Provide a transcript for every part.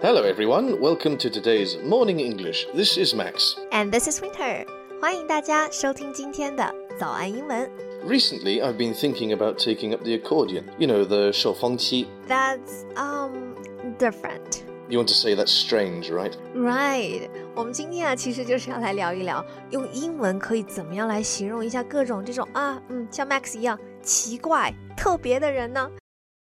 Hello, everyone. Welcome to today's Morning English. This is Max. And this is Winter. 欢迎大家收听今天的早安英文。 Recently, I've been thinking about taking up the accordion. You know, the 手风机. That's um different. You want to say that's strange, right? Right，我们今天啊，其实就是要来聊一聊，用英文可以怎么样来形容一下各种这种啊，嗯，像 Max 一样奇怪、特别的人呢？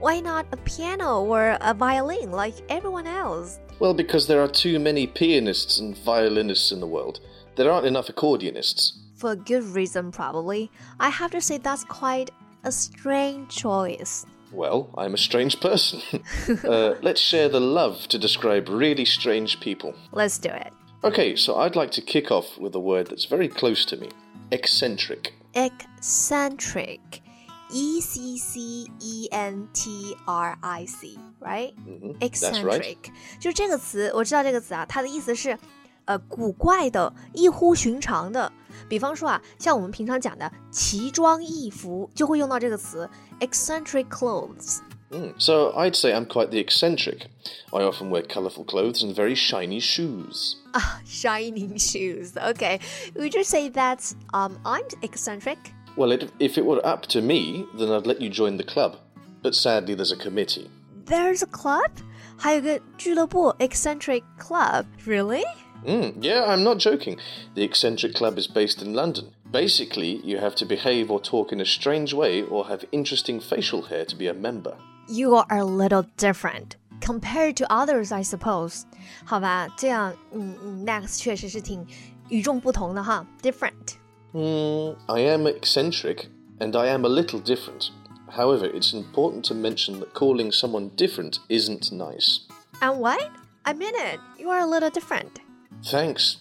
？Why not a piano or a violin like everyone else? Well, because there are too many pianists and violinists in the world. There aren't enough accordionists. For a good reason, probably. I have to say that's quite a strange choice. Well, I'm a strange person. uh, let's share the love to describe really strange people. Let's do it. Okay, so I'd like to kick off with a word that's very close to me eccentric. Eccentric. E C C E N T R I C, right? Mhm, Eccentric. That's right. 就是这个词，我知道这个词啊，它的意思是，呃，古怪的、异乎寻常的。比方说啊，像我们平常讲的奇装异服，就会用到这个词 eccentric clothes。 Mm. So I'd say I'm quite the eccentric. I often wear colourful clothes and very shiny shoes. Ah, shining shoes. Okay, would you say that um I'm eccentric? Well, it, if it were up to me, then I'd let you join the club. But sadly, there's a committee. There's a club. 还有个俱乐部 eccentric club. Really? Mm, yeah, I'm not joking. The eccentric club is based in London. Basically, you have to behave or talk in a strange way or have interesting facial hair to be a member. You are a little different compared to others, I suppose. 好吧，这样，嗯嗯，Max 确实是挺与众不同的哈，different。 Mm, I am eccentric, and I am a little different. However, it's important to mention that calling someone different isn't nice. And what? I mean it. You are a little different. Thanks,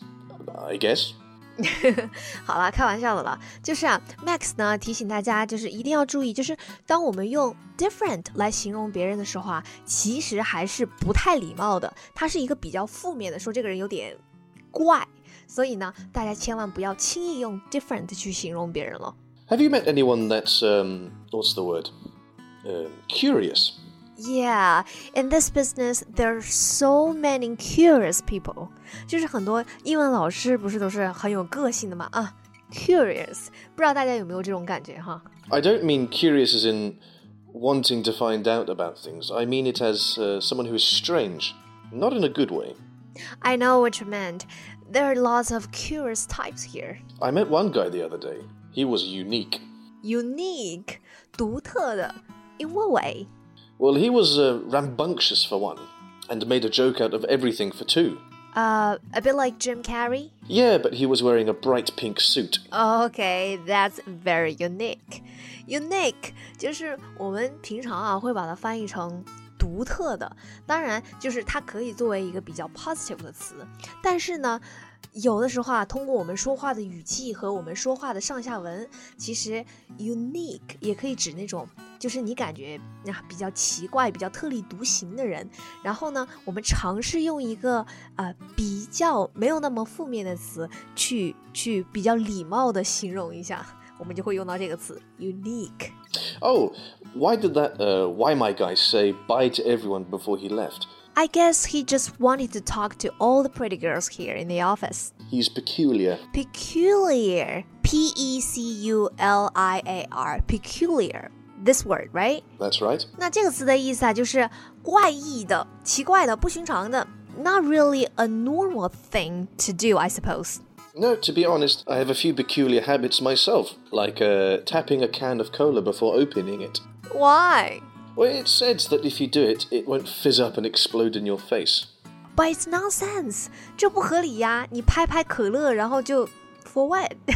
I guess. 好啦，开玩笑的了。就是啊，Max 呢提醒大家，就是一定要注意，就是当我们用 different 来形容别人的时候啊，其实还是不太礼貌的。它是一个比较负面的，说这个人有点怪。 所以呢，大家千万不要轻易用 different 去形容别人了。 Have you met anyone that's, um, what's the word? Um curious. Yeah, in this business, there are so many curious people. 就是很多英文老师不是都是很有个性的嘛啊，curious，不知道大家有没有这种感觉哈？ I don't mean curious as in wanting to find out about things. I mean it as uh, someone who is strange, not in a good way. I know what you meant. There are lots of curious types here. I met one guy the other day. He was unique. Unique，独特的。In what way? Well, he was uh, rambunctious for one, and made a joke out of everything for two. Uh, a bit like Jim Carrey. Yeah, but he was wearing a bright pink suit. Okay, that's very unique. Unique 就是我们平常啊会把它翻译成 独特的，当然就是它可以作为一个比较 positive 的词，但是呢。有的时候啊，通过我们说话的语气和我们说话的上下文，其实 unique 也可以指那种就是你感觉啊比较奇怪、比较特立独行的人。然后呢，我们尝试用一个呃比较没有那么负面的词去去比较礼貌的形容一下，我们就会用到这个词 unique。 Oh, why did that uh, why my guy say bye to everyone before he left? I guess he just wanted to talk to all the pretty girls here in the office. He's peculiar. Peculiar, P E C U L I A R, peculiar. This word, right? That's right. 那这个词的意思啊，就是怪异的、奇怪的、不寻常的。Not really a normal thing to do, I suppose. No, to be honest, I have a few peculiar habits myself, like uh, tapping a can of cola before opening it. Why? Well, it's said that if you do it, it won't fizz up and explode in your face. But it's nonsense. 这不合理呀！你拍拍可乐，然后就 for what?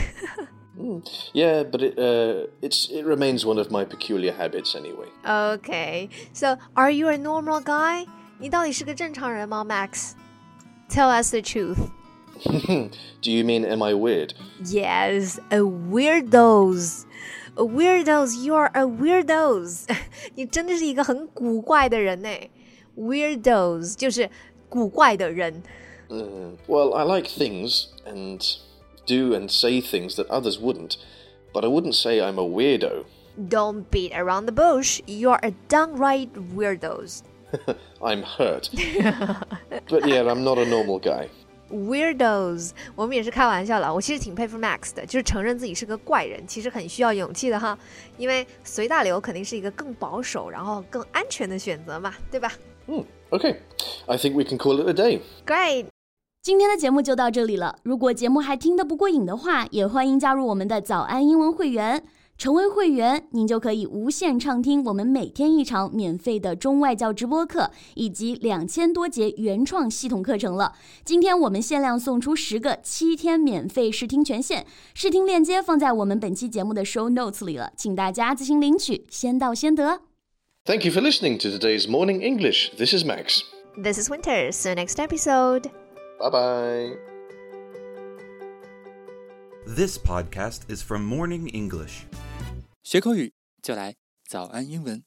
Yeah, but it uh, it's it remains one of my peculiar habits anyway. okay, so are you a normal guy? 你到底是个正常人吗，Max? Tell us the truth. Do you mean am I weird? Yes, a weirdos. A weirdos, you are a weirdos. 你真的是一个很古怪的人呢。Weirdos 就是古怪的人。Uh, well, I like things and do and say things that others wouldn't, but I wouldn't say I'm a weirdo. Don't beat around the bush. You're a downright weirdos. I'm hurt. but yeah, I'm not a normal guy. Weirdos，我们也是开玩笑了。我其实挺佩服 Max 的，就是承认自己是个怪人，其实很需要勇气的哈。因为随大流肯定是一个更保守，然后更安全的选择嘛，对吧？嗯，Okay. I think we can call it a day. Great. 今天的节目就到这里了。如果节目还听得不过瘾的话，也欢迎加入我们的早安英文会员。成为会员，您就可以无限畅听我们每天一场免费的中外教直播课，以及两千多节原创系统课程了。今天我们限量送出十个七天免费试听权限，试听链接放在我们本期节目的 show notes 里了，请大家自行领取，先到先得。Thank you for listening to today's Morning English. This is Max. This is Winter. See you next episode. Bye bye. This podcast is from Morning English. 学口语就来早安英文。